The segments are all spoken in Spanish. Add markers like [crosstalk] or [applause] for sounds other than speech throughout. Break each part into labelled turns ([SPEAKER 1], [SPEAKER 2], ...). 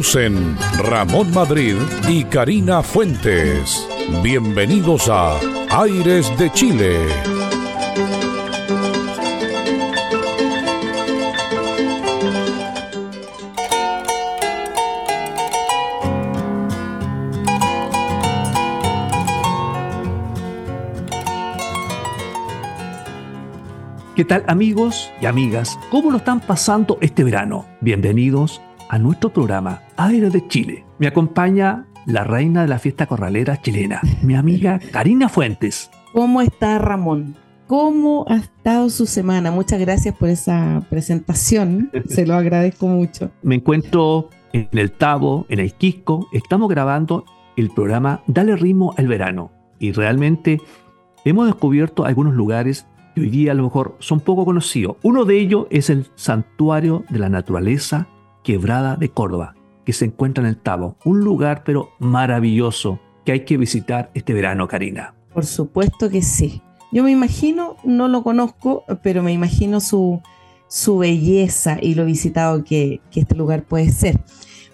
[SPEAKER 1] Ramón Madrid y Karina Fuentes. Bienvenidos a Aires de Chile.
[SPEAKER 2] ¿Qué tal amigos y amigas? ¿Cómo lo están pasando este verano? Bienvenidos a nuestro programa Aire de Chile. Me acompaña la reina de la fiesta corralera chilena, mi amiga [laughs] Karina Fuentes.
[SPEAKER 3] ¿Cómo está Ramón? ¿Cómo ha estado su semana? Muchas gracias por esa presentación. [laughs] Se lo agradezco mucho.
[SPEAKER 2] Me encuentro en el Tabo, en el Quisco. Estamos grabando el programa Dale ritmo al verano. Y realmente hemos descubierto algunos lugares hoy día a lo mejor son poco conocidos. Uno de ellos es el Santuario de la Naturaleza Quebrada de Córdoba, que se encuentra en el Tabo. Un lugar pero maravilloso que hay que visitar este verano, Karina.
[SPEAKER 3] Por supuesto que sí. Yo me imagino, no lo conozco, pero me imagino su, su belleza y lo visitado que, que este lugar puede ser.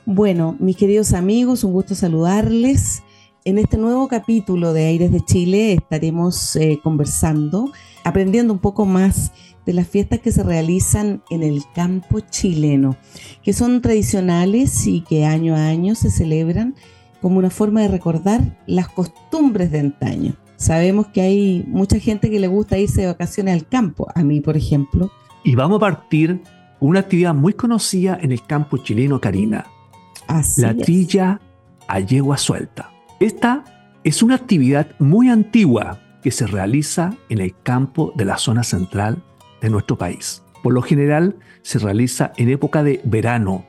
[SPEAKER 3] Bueno, mis queridos amigos, un gusto saludarles. En este nuevo capítulo de Aires de Chile estaremos eh, conversando aprendiendo un poco más de las fiestas que se realizan en el campo chileno, que son tradicionales y que año a año se celebran como una forma de recordar las costumbres de antaño. Sabemos que hay mucha gente que le gusta irse de vacaciones al campo, a mí por ejemplo.
[SPEAKER 2] Y vamos a partir una actividad muy conocida en el campo chileno, Karina.
[SPEAKER 3] Así
[SPEAKER 2] la trilla a yegua suelta. Esta es una actividad muy antigua, que se realiza en el campo de la zona central de nuestro país. Por lo general se realiza en época de verano.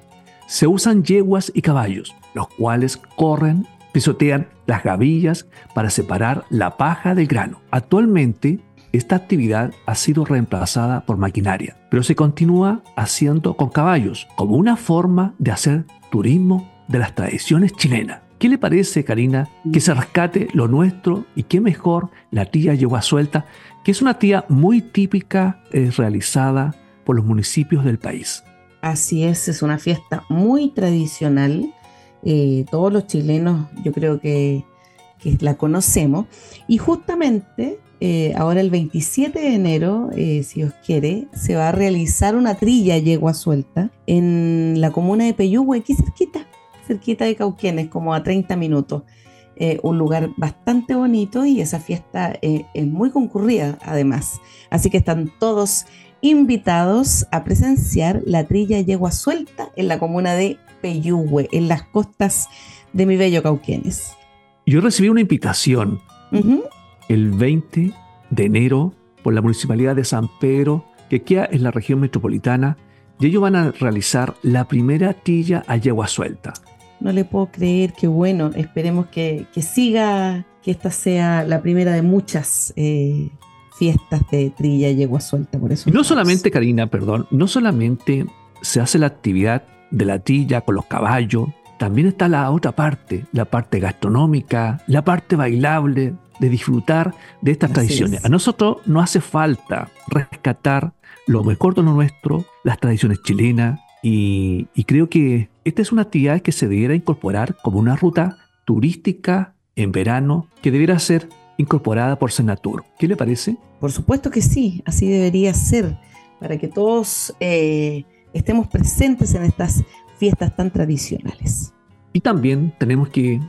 [SPEAKER 2] Se usan yeguas y caballos, los cuales corren, pisotean las gavillas para separar la paja del grano. Actualmente esta actividad ha sido reemplazada por maquinaria, pero se continúa haciendo con caballos como una forma de hacer turismo de las tradiciones chilenas. ¿Qué le parece, Karina, que se rescate lo nuestro y qué mejor la tía yegua suelta, que es una tía muy típica eh, realizada por los municipios del país?
[SPEAKER 3] Así es, es una fiesta muy tradicional. Eh, todos los chilenos yo creo que, la conocemos. Y justamente eh, ahora el 27 de enero, si os quiere, se va a realizar una trilla yegua suelta en la comuna de Peyúgue, aquí cerquita cerquita de Cauquenes, como a 30 minutos. Eh, un lugar bastante bonito y esa fiesta eh, es muy concurrida además. Así que están todos invitados a presenciar la trilla yegua suelta en la comuna de Peyúgue, en las costas de mi bello Cauquenes.
[SPEAKER 2] Yo recibí una invitación uh -huh. el 20 de enero por la Municipalidad de San Pedro, que queda en la región metropolitana, y ellos van a realizar la primera trilla a yegua suelta.
[SPEAKER 3] No le puedo creer, qué bueno. Esperemos que, que siga, que esta sea la primera de muchas eh, fiestas de trilla y yegua suelta. Por eso
[SPEAKER 2] y no solamente, Karina, perdón, no solamente se hace la actividad de la trilla con los caballos, también está la otra parte, la parte gastronómica, la parte bailable, de disfrutar de estas Así tradiciones. Es. A nosotros no hace falta rescatar lo mejor de lo nuestro, las tradiciones chilenas, y, y, creo que esta es una actividad que se debiera incorporar como una ruta turística en verano que debiera ser incorporada por Senatur. ¿Qué le parece?
[SPEAKER 3] Por supuesto que sí, así debería ser, para que todos eh, estemos presentes en estas fiestas tan tradicionales.
[SPEAKER 2] Y también tenemos que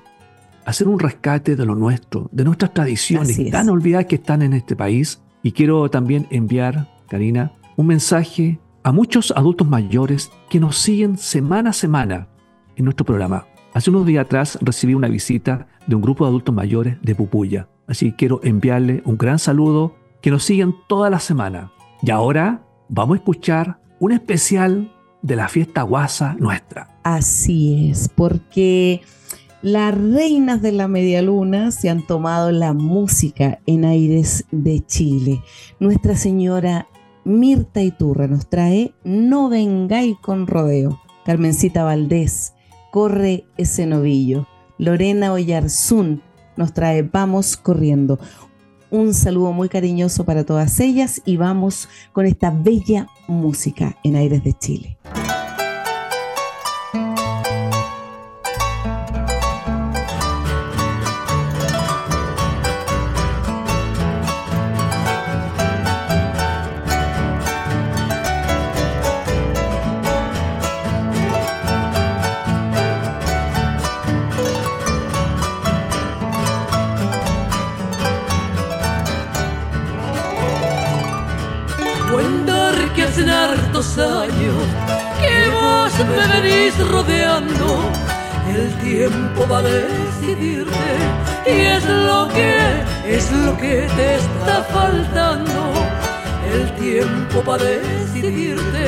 [SPEAKER 2] hacer un rescate de lo nuestro, de nuestras tradiciones tan olvidadas que están en este país. Y quiero también enviar, Karina, un mensaje a muchos adultos mayores que nos siguen semana a semana en nuestro programa. Hace unos días atrás recibí una visita de un grupo de adultos mayores de Pupuya. Así que quiero enviarle un gran saludo, que nos siguen toda la semana. Y ahora vamos a escuchar un especial de la fiesta guasa nuestra.
[SPEAKER 3] Así es, porque las reinas de la media luna se han tomado la música en aires de Chile. Nuestra señora Mirta Iturra nos trae No vengáis con rodeo. Carmencita Valdés, Corre ese novillo. Lorena Oyarzún nos trae Vamos corriendo. Un saludo muy cariñoso para todas ellas y vamos con esta bella música en aires de Chile.
[SPEAKER 4] Tiempo va a decidirte y es lo que, es lo que te está faltando. El tiempo va a decidirte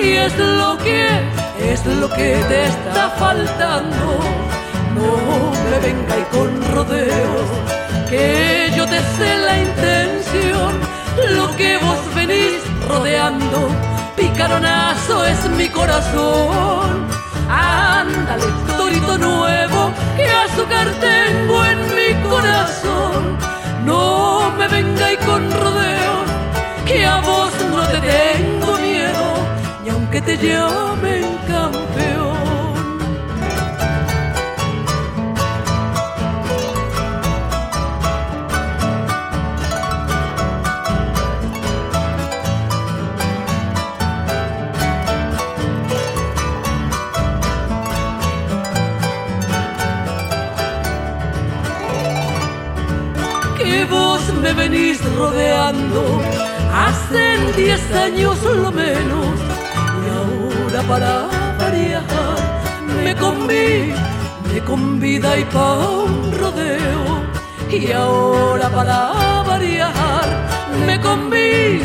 [SPEAKER 4] y es lo que, es lo que te está faltando. No me vengáis con rodeos, que yo te sé la intención, lo que vos venís rodeando picaronazo es mi corazón. Ándale, llamen campeón. me venís rodeando hace diez años lo menos para variar me conví, me convida y pa' un rodeo. Y ahora para variar me conví,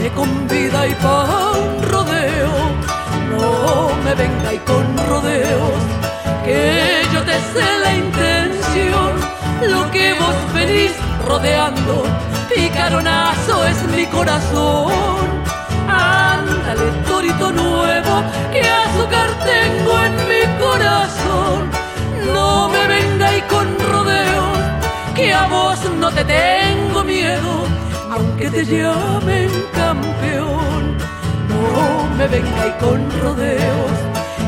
[SPEAKER 4] me convida y pa' un rodeo. No me venga y con rodeos que yo te sé la intención. Lo que vos venís rodeando, picaronazo es mi corazón. Ándale, torito que azúcar tengo en mi corazón. No me vengáis con rodeos, que a vos no te tengo miedo, aunque te llamen campeón. No me vengáis con rodeos,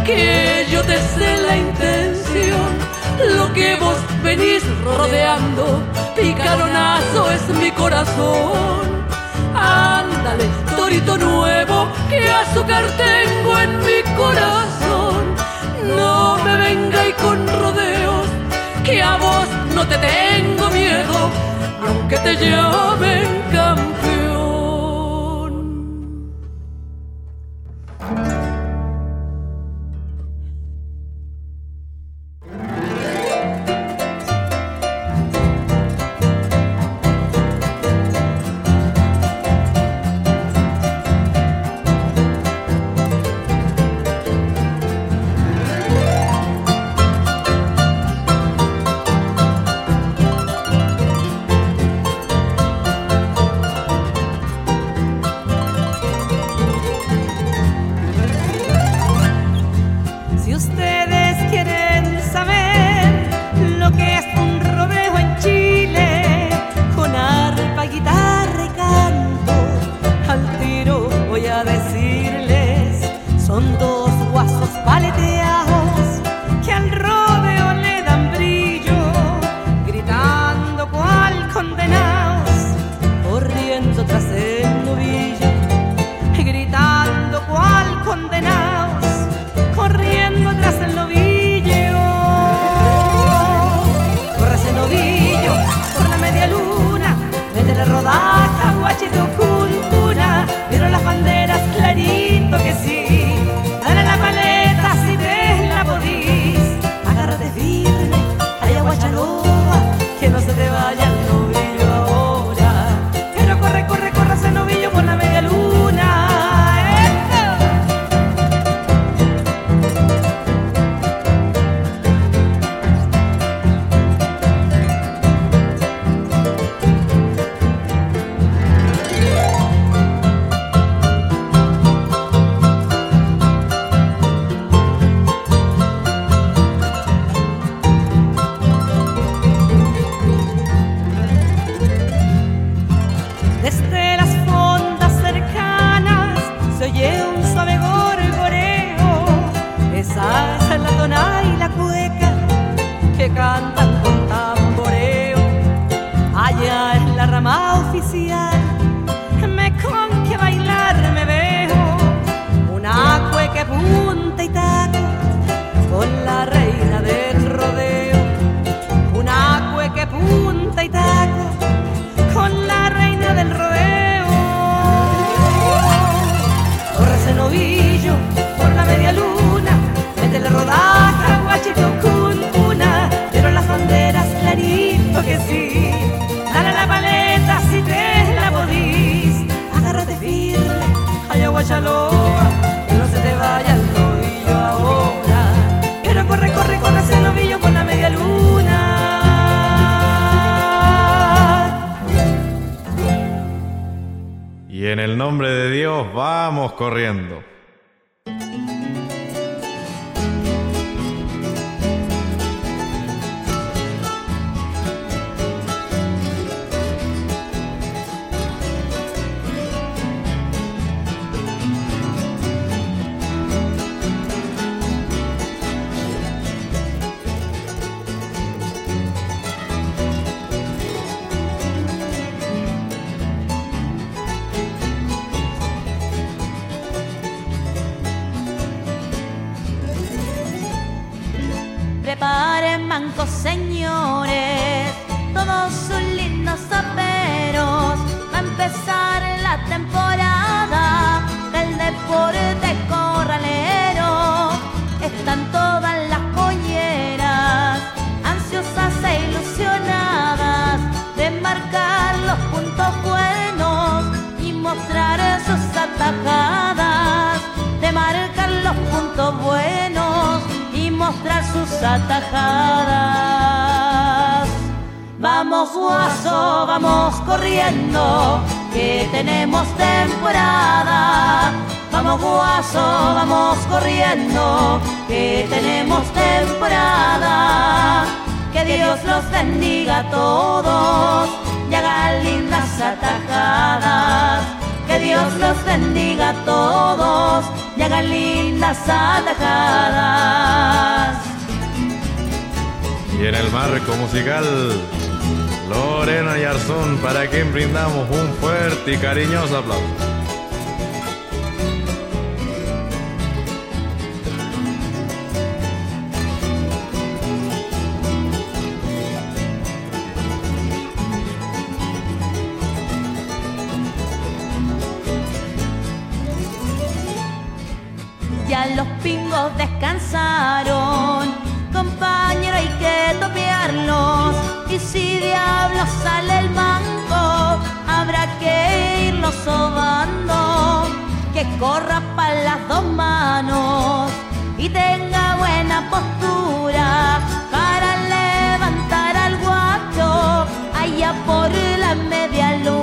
[SPEAKER 4] que yo te sé la intención lo que vos venís rodeando, picaronazo es mi corazón. Ándale, torito nuevo, que azúcar tengo en mi corazón. No me vengáis con rodeos, que a vos no te tengo miedo, aunque te llamen campeón. Que no se
[SPEAKER 5] esa la tona y la cueca que
[SPEAKER 6] canta nombre de Dios vamos corriendo.
[SPEAKER 7] Guaso, vamos corriendo, que tenemos temporada. Vamos guaso, vamos corriendo, que tenemos temporada. Que Dios los bendiga a todos y haga lindas atajadas. Que Dios los bendiga a todos y haga lindas atajadas.
[SPEAKER 6] Y en el marco musical, Lorena y Arzón, para quien brindamos un fuerte y cariñoso aplauso.
[SPEAKER 7] Ya los pingos descansaron, compañero hay que topearlos. Si diablo sale el banco, habrá que irlo sobando. Que corra para las dos manos y tenga buena postura para levantar al guacho allá por la media luna.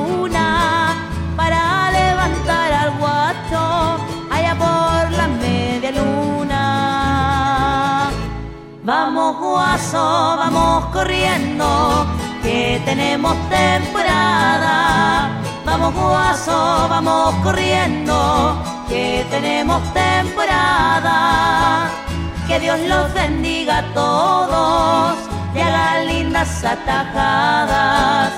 [SPEAKER 7] Guaso, vamos corriendo, que tenemos temporada. Vamos guaso, vamos corriendo, que tenemos temporada. Que Dios los bendiga a todos y haga lindas atajadas.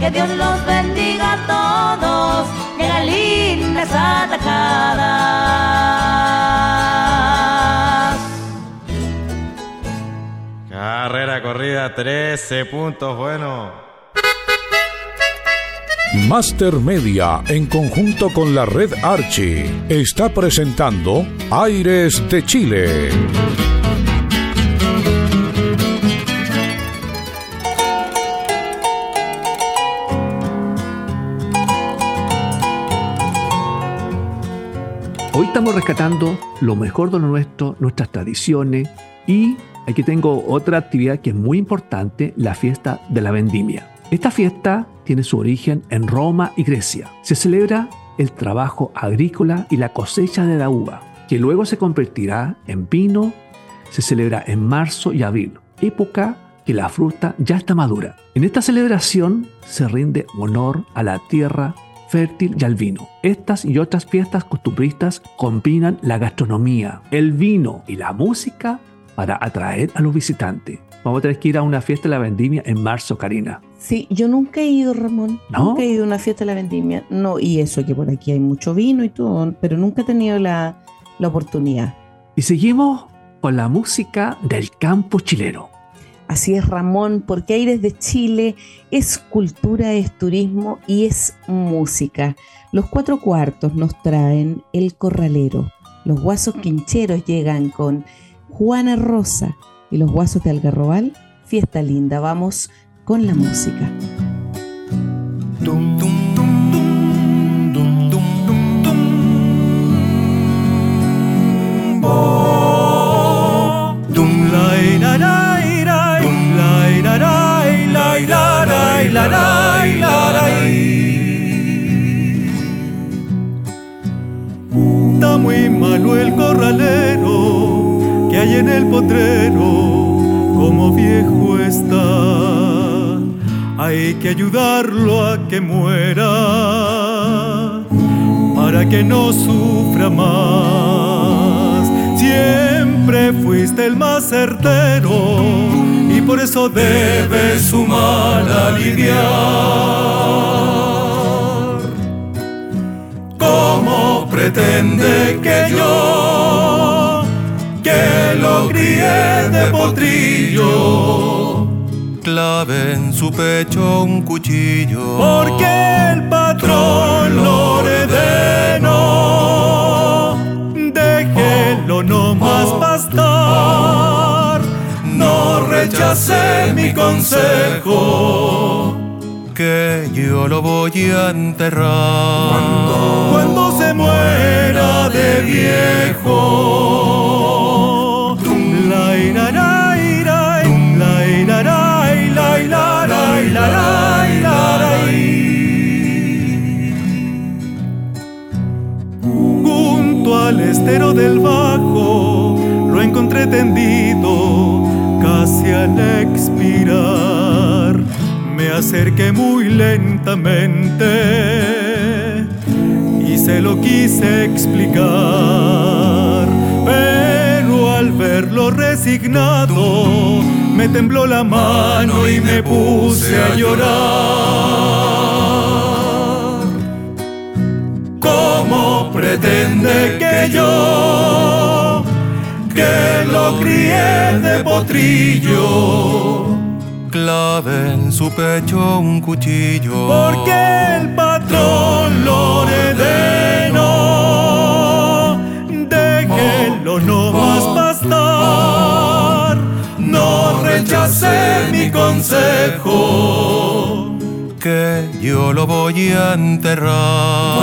[SPEAKER 7] Que Dios los bendiga a todos y haga lindas atajadas.
[SPEAKER 6] Corrida, 13 puntos, bueno.
[SPEAKER 1] Master Media, en conjunto con la red Archie, está presentando Aires de Chile.
[SPEAKER 2] Hoy estamos rescatando lo mejor de lo nuestro, nuestras tradiciones y aquí tengo otra actividad que es muy importante, la fiesta de la vendimia. Esta fiesta tiene su origen en Roma y Grecia. Se celebra el trabajo agrícola y la cosecha de la uva, que luego se convertirá en vino. Se celebra en marzo y abril, época que la fruta ya está madura. En esta celebración se rinde honor a la tierra fértil y al vino. Estas y otras fiestas costumbristas combinan la gastronomía, el vino y la música para atraer a los visitantes. Vamos a tener que ir a una fiesta de la vendimia en marzo, Karina.
[SPEAKER 3] Sí, yo nunca he ido, Ramón.
[SPEAKER 2] ¿No?
[SPEAKER 3] Nunca he ido a una fiesta de la vendimia. No, y eso que por aquí hay mucho vino y todo, pero nunca he tenido la, la oportunidad.
[SPEAKER 2] Y seguimos con la música del campo chileno.
[SPEAKER 3] Así es, Ramón, porque Aires de Chile es cultura, es turismo y es música. Los cuatro cuartos nos traen El Corralero. Los guasos quincheros llegan con Juana Rosa y los guasos de Algarrobal. Fiesta linda, vamos con la música.
[SPEAKER 8] En el potrero, como viejo está. Hay que ayudarlo a que muera para que no sufra más. Siempre fuiste el más certero y por eso debes su mal aliviar. ¿Cómo pretende que yo, que lo crié de potrillo, clave en su pecho un cuchillo? Porque el patrón lo ordenó, déjelo no más pastar, no rechace mi consejo que yo lo voy a enterrar. Cuando, se muera de viejo. Junto al estero del bajo lo encontré tendido casi al expirar me acerqué muy lentamente y se lo quise explicar. Verlo resignado, me tembló la mano y me puse a llorar. ¿Cómo pretende que yo, que lo crié de potrillo, clave en su pecho un cuchillo. Porque el patrón lo ordenó. Déjelo no más bastar. Rechace mi consejo. Que yo lo voy a enterrar.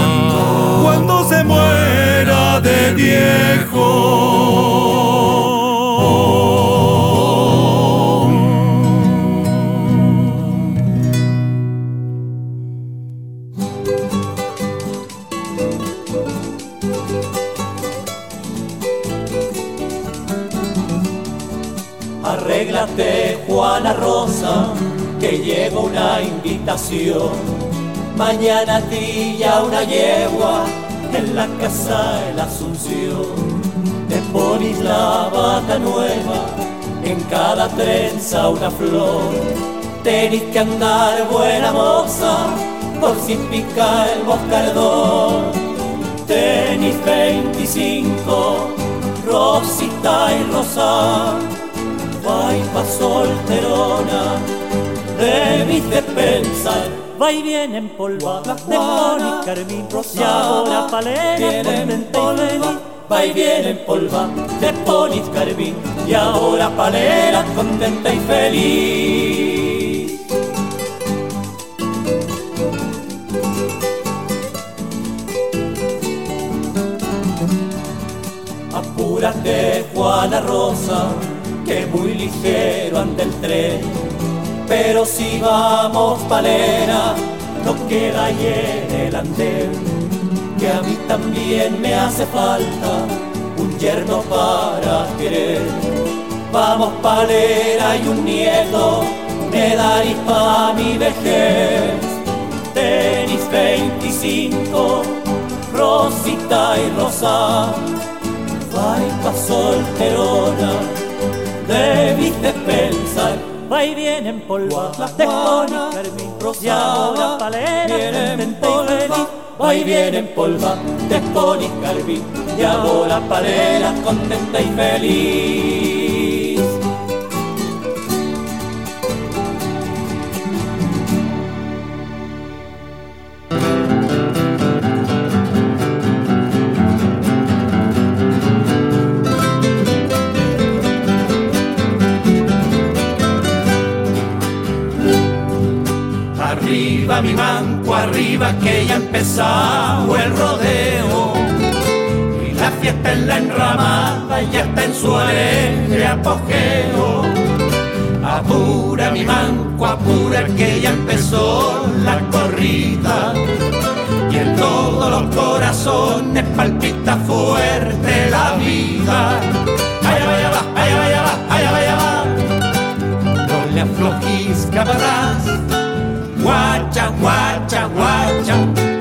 [SPEAKER 8] Cuando, se muera de viejo.
[SPEAKER 9] Juana Rosa, que llega una invitación. Mañana trilla una yegua en la casa de la Asunción. Te pones la bata nueva, en cada trenza una flor. Tenés que andar buena moza, por si pica el boscardón. Tenis 25, Rosita y Rosa vai pa solterona, de pensar, va y viene empolvada, de Moni, Carmín, Rosa, y ahora palera, contenta y feliz, va y viene empolvada, de Ponis, Carmín, y ahora palera, contenta y feliz. Apúrate, Juana Rosa, que muy ligero anda el tren. Pero si vamos palera, no queda ahí en el andén. Que a mí también me hace falta un yerno para querer. Vamos palera y un nieto, me pa' mi vejez. Tenis 25, Rosita y Rosa, vai solterona debiste pensar, va
[SPEAKER 10] ahí vienen polvas, las Juana, Carmín, y ahora palera, vienen polva, ahí vienen polva, Tespón y Carmín, y ahora palera, contenta y feliz. Arriba mi manco, arriba que ya empezado el rodeo. Y la fiesta en la enramada ya está en su alegre apogeo. Apura mi manco, apura que ya empezó la corrida. Y en todos los corazones palpita fuerte la vida. Allá vaya va, allá vaya va, allá vaya va. No le aflojís cabrás guacha, guacha, guacha, dale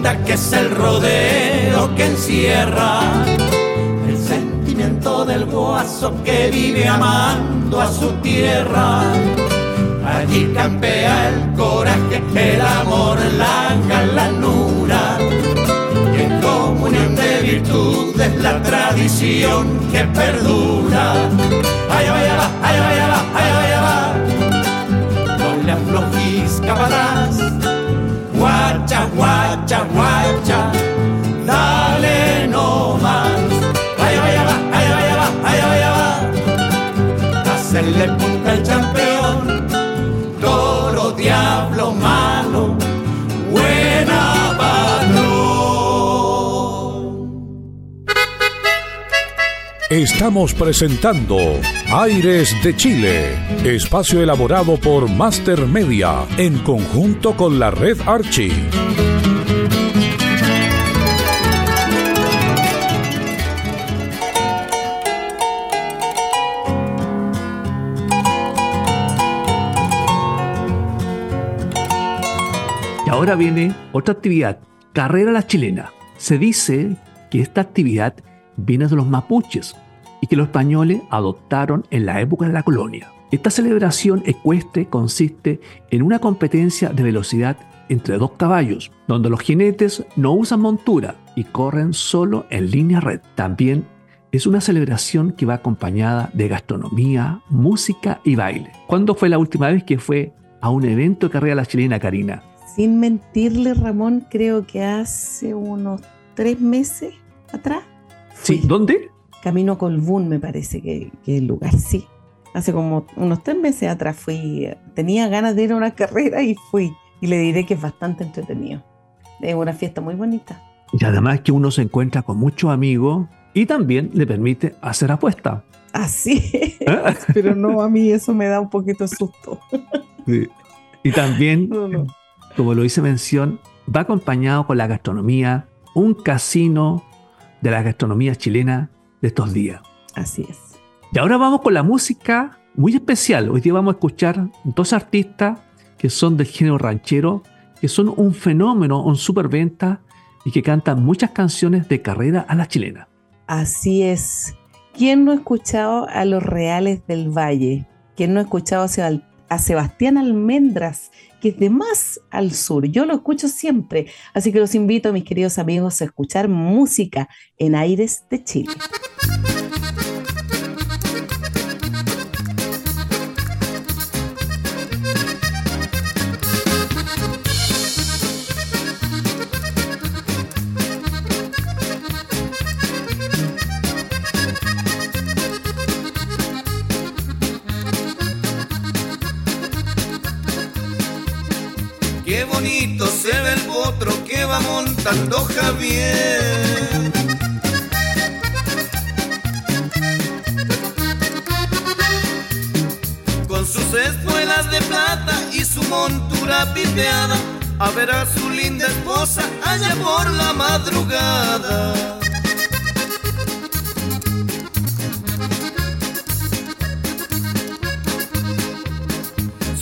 [SPEAKER 10] linda que es el rodeo que encierra el sentimiento del guaso que vive amando a su tierra. Allí campea el coraje, el amor, la galanura. Y en comunión de virtudes la tradición que perdura. Allá vaya va, allá vaya va, allá vaya va. No le aflojís caparás guacha, guacha, dale no más. Vaya, vaya, va, vaya, vaya, va, vaya, vaya, va. Hacerle punta al campeón,
[SPEAKER 1] Estamos presentando Aires de Chile, espacio elaborado por Master Media en conjunto con la red Archie.
[SPEAKER 2] Y ahora viene otra actividad, Carrera la Chilena. Se dice que esta actividad viene de los mapuches y que los españoles adoptaron en la época de la colonia. Esta celebración ecuestre consiste en una competencia de velocidad entre dos caballos, donde los jinetes no usan montura y corren solo en línea red. También es una celebración que va acompañada de gastronomía, música y baile. ¿Cuándo fue la última vez que fue a un evento de carrera la chilena, Karina?
[SPEAKER 3] Sin mentirle, Ramón, creo que hace unos tres meses atrás.
[SPEAKER 2] Sí. ¿dónde?
[SPEAKER 3] Camino Colbún, me parece que, que el lugar, sí. Hace como unos tres meses atrás fui. Tenía ganas de ir a una carrera y fui. Y le diré que es bastante entretenido. Es una fiesta muy bonita.
[SPEAKER 2] Y además que uno se encuentra con muchos amigos y también le permite hacer apuestas.
[SPEAKER 3] Así es.
[SPEAKER 2] ¿Eh? [laughs]
[SPEAKER 3] Pero no, a mí eso me da un poquito de susto.
[SPEAKER 2] Sí. Y también,
[SPEAKER 3] No, no.
[SPEAKER 2] como lo hice mención, va acompañado con la gastronomía, un casino de la gastronomía chilena de estos días.
[SPEAKER 3] Así es.
[SPEAKER 2] Y ahora vamos con la música muy especial. Hoy día vamos a escuchar dos artistas que son del género ranchero, que son un fenómeno, un superventa y que cantan muchas canciones de carrera a la chilena.
[SPEAKER 3] Así es. ¿Quién no ha escuchado a los Reales del Valle? ¿Quién no ha escuchado a a Sebastián Almendras, que es de más al sur? Yo lo escucho siempre. Así que los invito, mis queridos amigos, a escuchar música en Aires de Chile.
[SPEAKER 11] Va montando Javier. Con sus espuelas pura pipeada a ver a su linda esposa allá por la madrugada.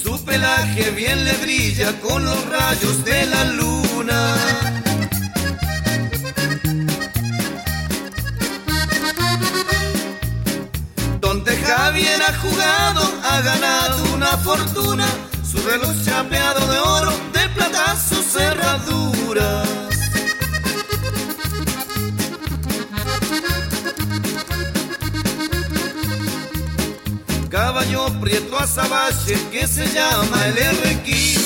[SPEAKER 11] Su pelaje bien le brilla con los rayos de la luna. Ha jugado, ha ganado una fortuna su reloj chapeado de oro, de plata sus cerraduras. Caballo prieto azabache que se llama el R15.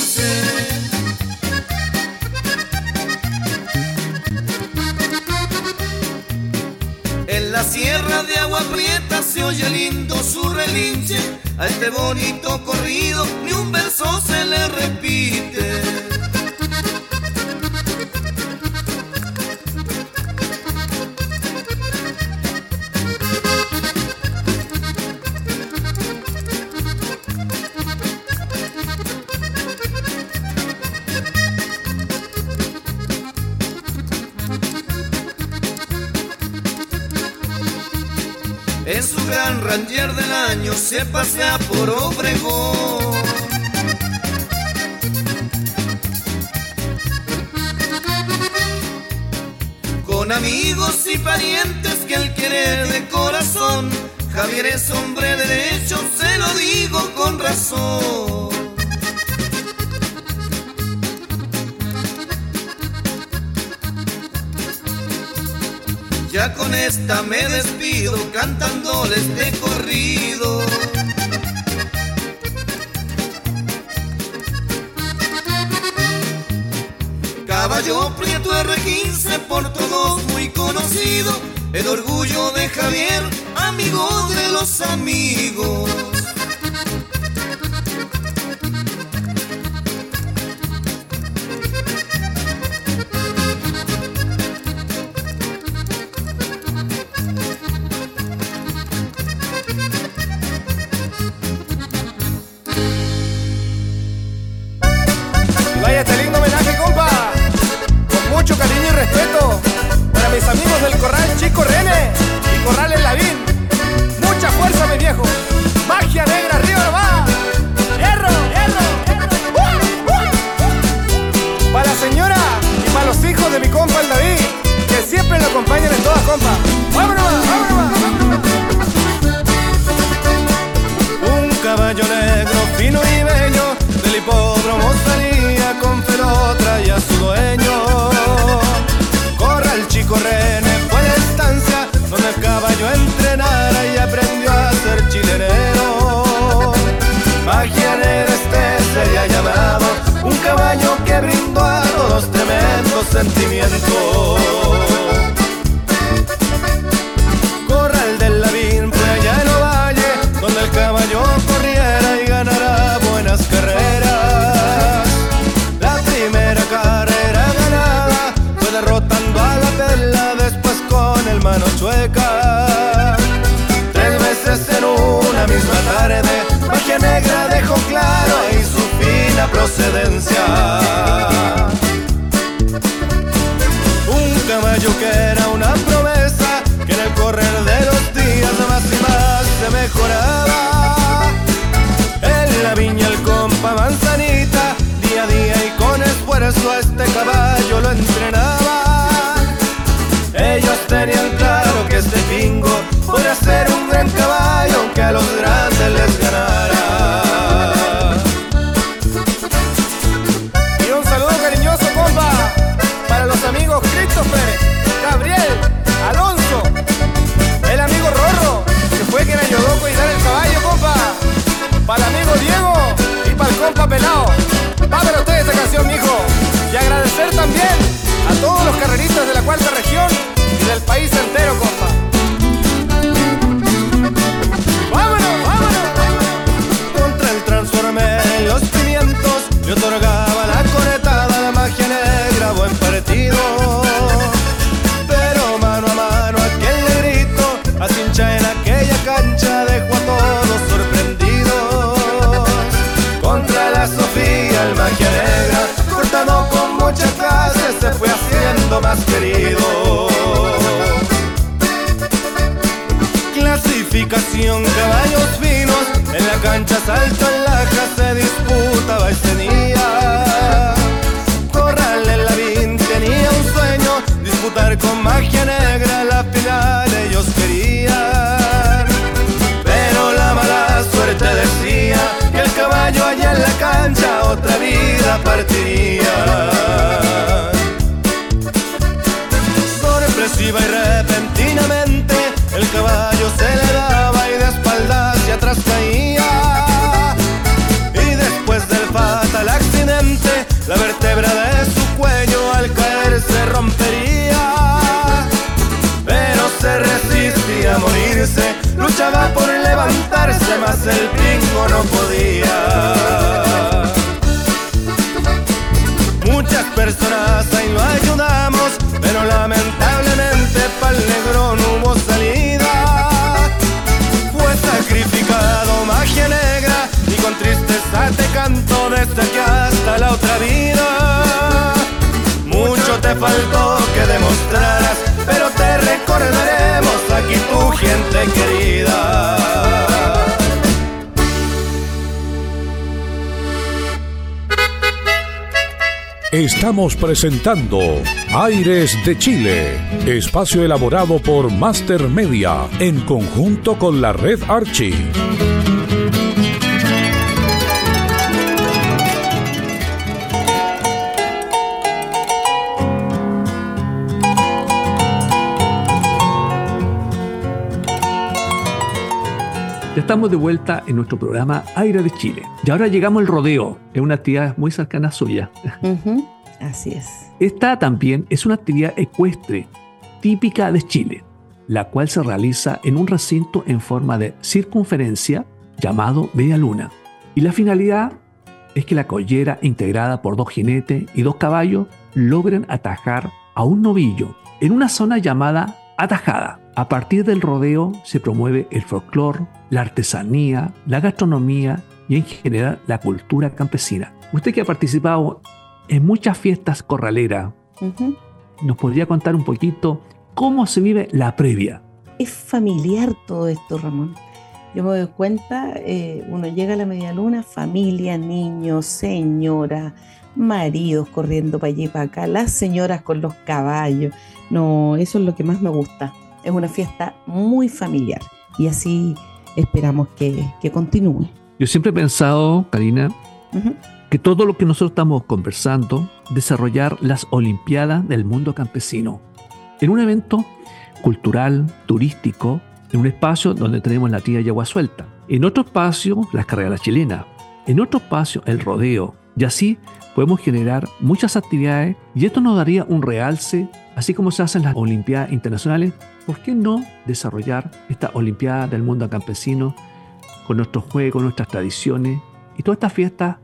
[SPEAKER 11] La sierra de agua prieta se oye lindo su relinche a este bonito corrido ni un verso se le repite. Se pasea por Obregón. Con amigos y parientes que él quiere de corazón. Javier es hombre derecho, se lo digo con razón. Con esta me despido cantándoles de corrido. Caballo Prieto R15 por todos muy conocido, el orgullo de Javier, amigo de los amigos.
[SPEAKER 12] Tres veces en una misma tarde, magia negra dejó claro ahí su fina procedencia. Un caballo que era una promesa que en el correr de los días más y más se mejoraba. En la viña el compa manzanita, día a día y con esfuerzo este caballo lo entrenaba. Ellos tenían claro este pingo podría ser un gran caballo aunque a los grandes les ganara.
[SPEAKER 13] Y un saludo cariñoso, compa, para los amigos Christopher, Gabriel, Alonso, el amigo Rorro, que fue quien ayudó a cuidar el caballo, compa, para el amigo Diego y para el compa Pelao. Va para ustedes esta canción, mijo. Y agradecer también a todos los carreristas de la cuarta región del país entero, compa. Vámonos, vámonos, vámonos.
[SPEAKER 12] Contra el Transformer en los 500, yo otorgaba la coretada, la magia negra, buen partido. Pero mano a mano, aquel negrito, a cincha en aquella cancha, dejó a todos sorprendidos. Contra la Sofía, el magia negra, cortado con mucha clase, se fue haciendo más querido. Cancha salto en laja se disputaba ese día. Corral en la vin tenía un sueño, disputar con magia negra la final ellos querían. Pero la mala suerte decía que el caballo allá en la cancha otra vida partiría. Sorpresiva y repentinamente el caballo se le daba y de espaldas caía. Y después del fatal accidente, la vértebra de su cuello al caer se rompería. Pero se resistía a morirse, luchaba por levantarse, mas el pingo no podía. Muchas personas ahí lo ayudamos, pero lamentablemente pa'l negro no hubo faltó que demostraras, pero te recordaremos aquí tu gente querida.
[SPEAKER 1] Estamos presentando Aires de Chile, espacio elaborado por Master Media en conjunto con la red Archie.
[SPEAKER 2] Ya estamos de vuelta en nuestro programa Aire de Chile. Y ahora llegamos al rodeo, es una actividad muy cercana suya. [laughs]
[SPEAKER 3] Ujú, Así es.
[SPEAKER 2] Esta también es una actividad ecuestre típica de Chile, la cual se realiza en un recinto en forma de circunferencia llamado Media Luna. Y la finalidad es que la collera, integrada por dos jinetes y dos caballos, logren atajar a un novillo en una zona llamada atajada. A partir del rodeo se promueve el folclore, la artesanía, la gastronomía y en general la cultura campesina. Usted que ha participado en muchas fiestas corraleras. ¿nos podría contar un poquito cómo se vive la previa?
[SPEAKER 3] Es familiar todo esto, Ramón. Yo me doy cuenta, eh, uno llega a la media luna, familia, niños, señora, maridos corriendo para allí y para acá, las señoras con los caballos. No, eso es lo que más me gusta. Es una fiesta muy familiar y así esperamos que, que continúe.
[SPEAKER 2] Yo siempre he pensado, Karina,
[SPEAKER 3] Ujú.
[SPEAKER 2] que todo lo que nosotros estamos conversando, desarrollar las Olimpiadas del mundo campesino, en un evento cultural, turístico, en un espacio donde tenemos la tía y agua suelta, en otro espacio las carreras chilenas, en otro espacio el rodeo, y así podemos generar muchas actividades y esto nos daría un realce, así como se hacen las Olimpiadas internacionales, ¿por qué no desarrollar esta Olimpiada del mundo campesino con nuestros juegos, nuestras tradiciones y todas estas fiestas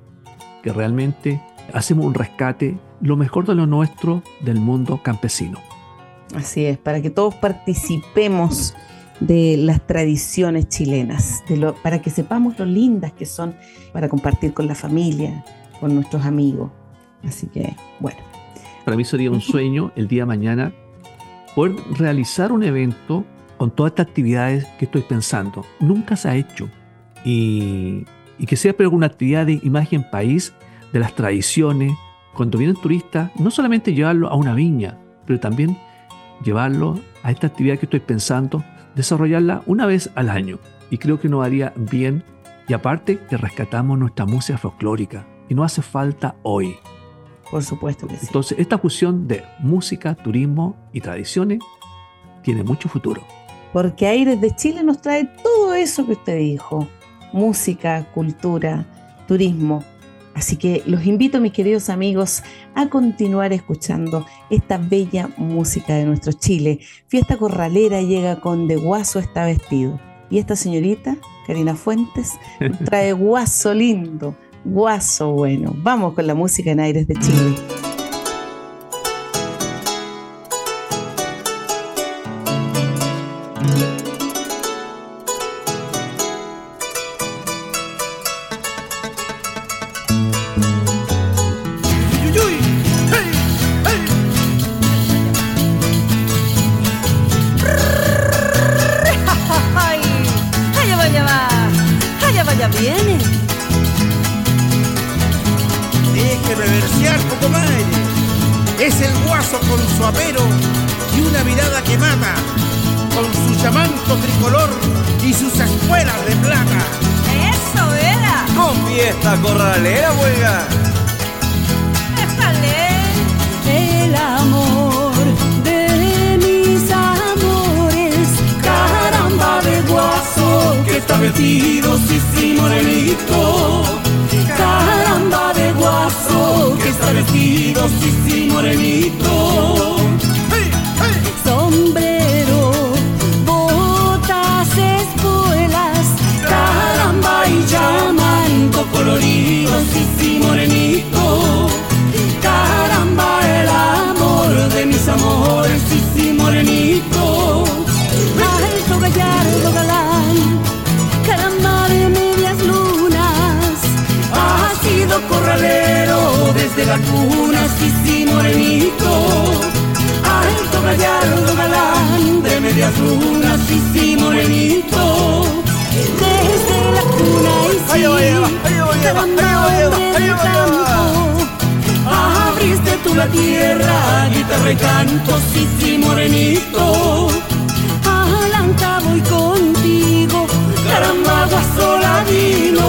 [SPEAKER 2] que realmente hacemos un rescate, lo mejor de lo nuestro del mundo campesino.
[SPEAKER 3] Así es, para que todos participemos de las tradiciones chilenas, de lo- para que sepamos lo lindas que son para compartir con la familia, con nuestros amigos. Así que, bueno,
[SPEAKER 2] Para mí sería un [laughs] sueño el día de mañana poder realizar un evento con todas estas actividades que estoy pensando. Nunca se ha hecho. Y, que sea una actividad de imagen país, de las tradiciones. Cuando vienen turistas, no solamente llevarlo a una viña, pero también llevarlo a esta actividad que estoy pensando, desarrollarla una vez al año. Y creo que nos haría bien. Y aparte que rescatamos nuestra música folclórica. Y no hace falta hoy.
[SPEAKER 3] Por supuesto que sí.
[SPEAKER 2] Entonces, esta fusión de música, turismo y tradiciones tiene mucho futuro.
[SPEAKER 3] Porque Aires de Chile nos trae todo eso que usted dijo. Música, cultura, turismo. Así que los invito, mis queridos amigos, a continuar escuchando esta bella música de nuestro Chile. Fiesta Corralera llega con De Guaso está vestido. Y esta señorita, Karina Fuentes, nos [laughs] trae Guaso lindo, guaso bueno. Vamos con la música en aires de Chile.
[SPEAKER 12] Viene tenés que reversear, comadre.
[SPEAKER 14] Es el guaso con su apero y una mirada que mata, con su llamanto tricolor y sus espuelas de plata.
[SPEAKER 5] ¡Eso era!
[SPEAKER 15] ¡Con fiesta corralera, ¿eh, huelga!
[SPEAKER 5] ¡Déjale!
[SPEAKER 4] El amor de mis amores, caramba de guaso que está metido, sí, sí, morenito Caramba de guaso que está vestido, sí, sí, morenito. Sombrero, botas, espuelas, caramba y llamanco colorido, sí, sí, morenito. Caramba el amor de mis amores, corralero desde la cuna, sí, sí, morenito. Alto gallardo galán de medias lunas, sí, sí, morenito. Desde la cuna y. Abriste tú la tierra, guitarra y canto, sí, sí, morenito. Alanca voy contigo, caramba, guaso ladino.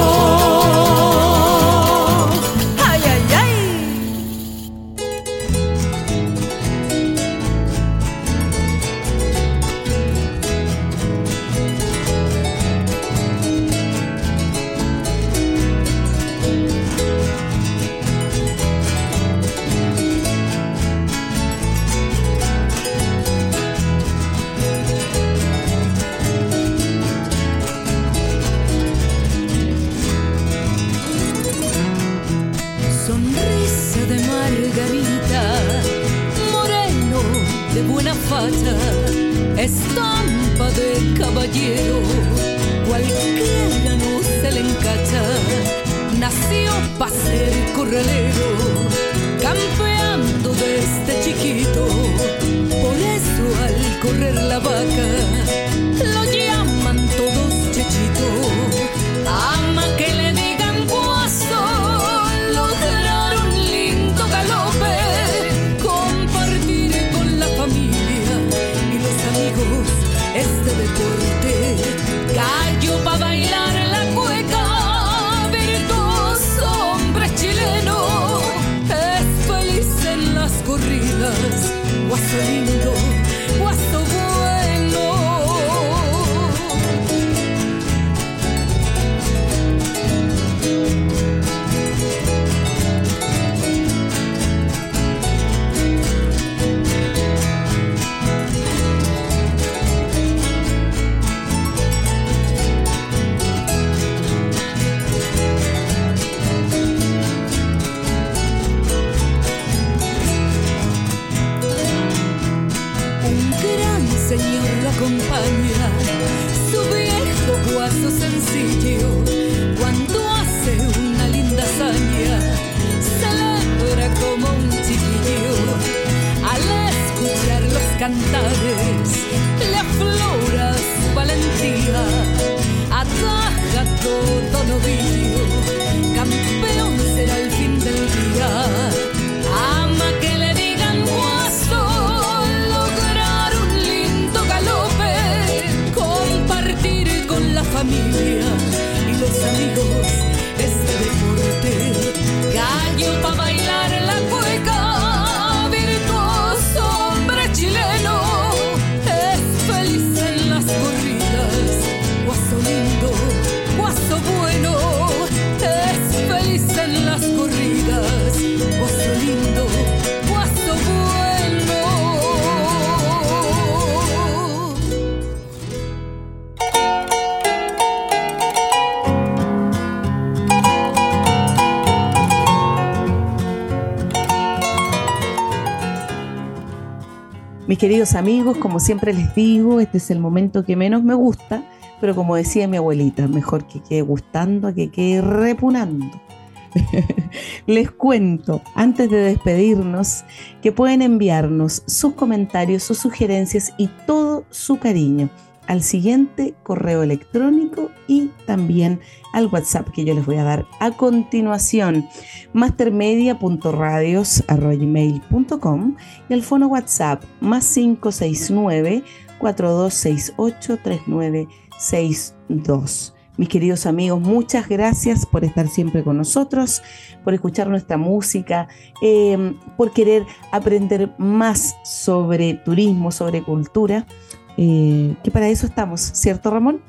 [SPEAKER 3] Mis queridos amigos, como siempre les digo, este es el momento que menos me gusta, pero como decía mi abuelita, mejor que quede gustando a que quede repunando. [laughs] Les cuento, antes de despedirnos, que pueden enviarnos sus comentarios, sus sugerencias y todo su cariño al siguiente correo electrónico y también al WhatsApp que yo les voy a dar a continuación, mastermedia.radios.com y el fono WhatsApp más 569 4268 3962. Mis queridos amigos, muchas gracias por estar siempre con nosotros, por escuchar nuestra música, eh, por querer aprender más sobre turismo, sobre cultura, eh, que para eso estamos, ¿cierto Ramón?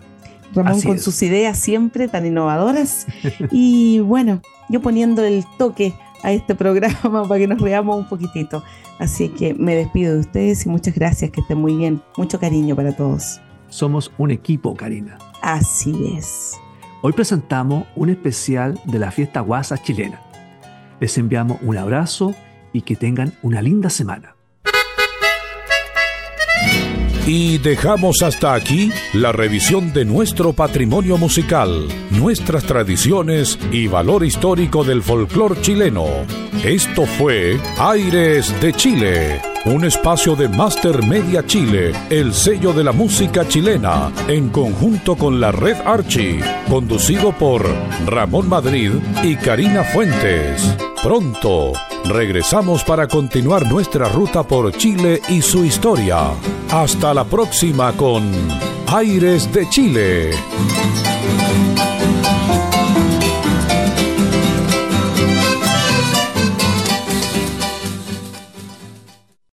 [SPEAKER 3] Ramón
[SPEAKER 2] Así
[SPEAKER 3] con
[SPEAKER 2] es.
[SPEAKER 3] sus ideas siempre tan innovadoras [laughs] y bueno, yo poniendo el toque a este programa [laughs] para que nos veamos un poquitito. Así que me despido de ustedes y muchas gracias, que estén muy bien. Mucho cariño para todos.
[SPEAKER 2] Somos un equipo, Karina.
[SPEAKER 3] Así es.
[SPEAKER 2] Hoy presentamos un especial de la fiesta guasa chilena. Les enviamos un abrazo y que tengan una linda semana.
[SPEAKER 1] Y dejamos hasta aquí la revisión de nuestro patrimonio musical, nuestras tradiciones y valor histórico del folclor chileno. Esto fue Aires de Chile, un espacio de Master Media Chile, el sello de la música chilena, en conjunto con la Red Archie, conducido por Ramón Madrid y Karina Fuentes. Pronto regresamos para continuar nuestra ruta por Chile y su historia. Hasta la próxima con Aires de Chile.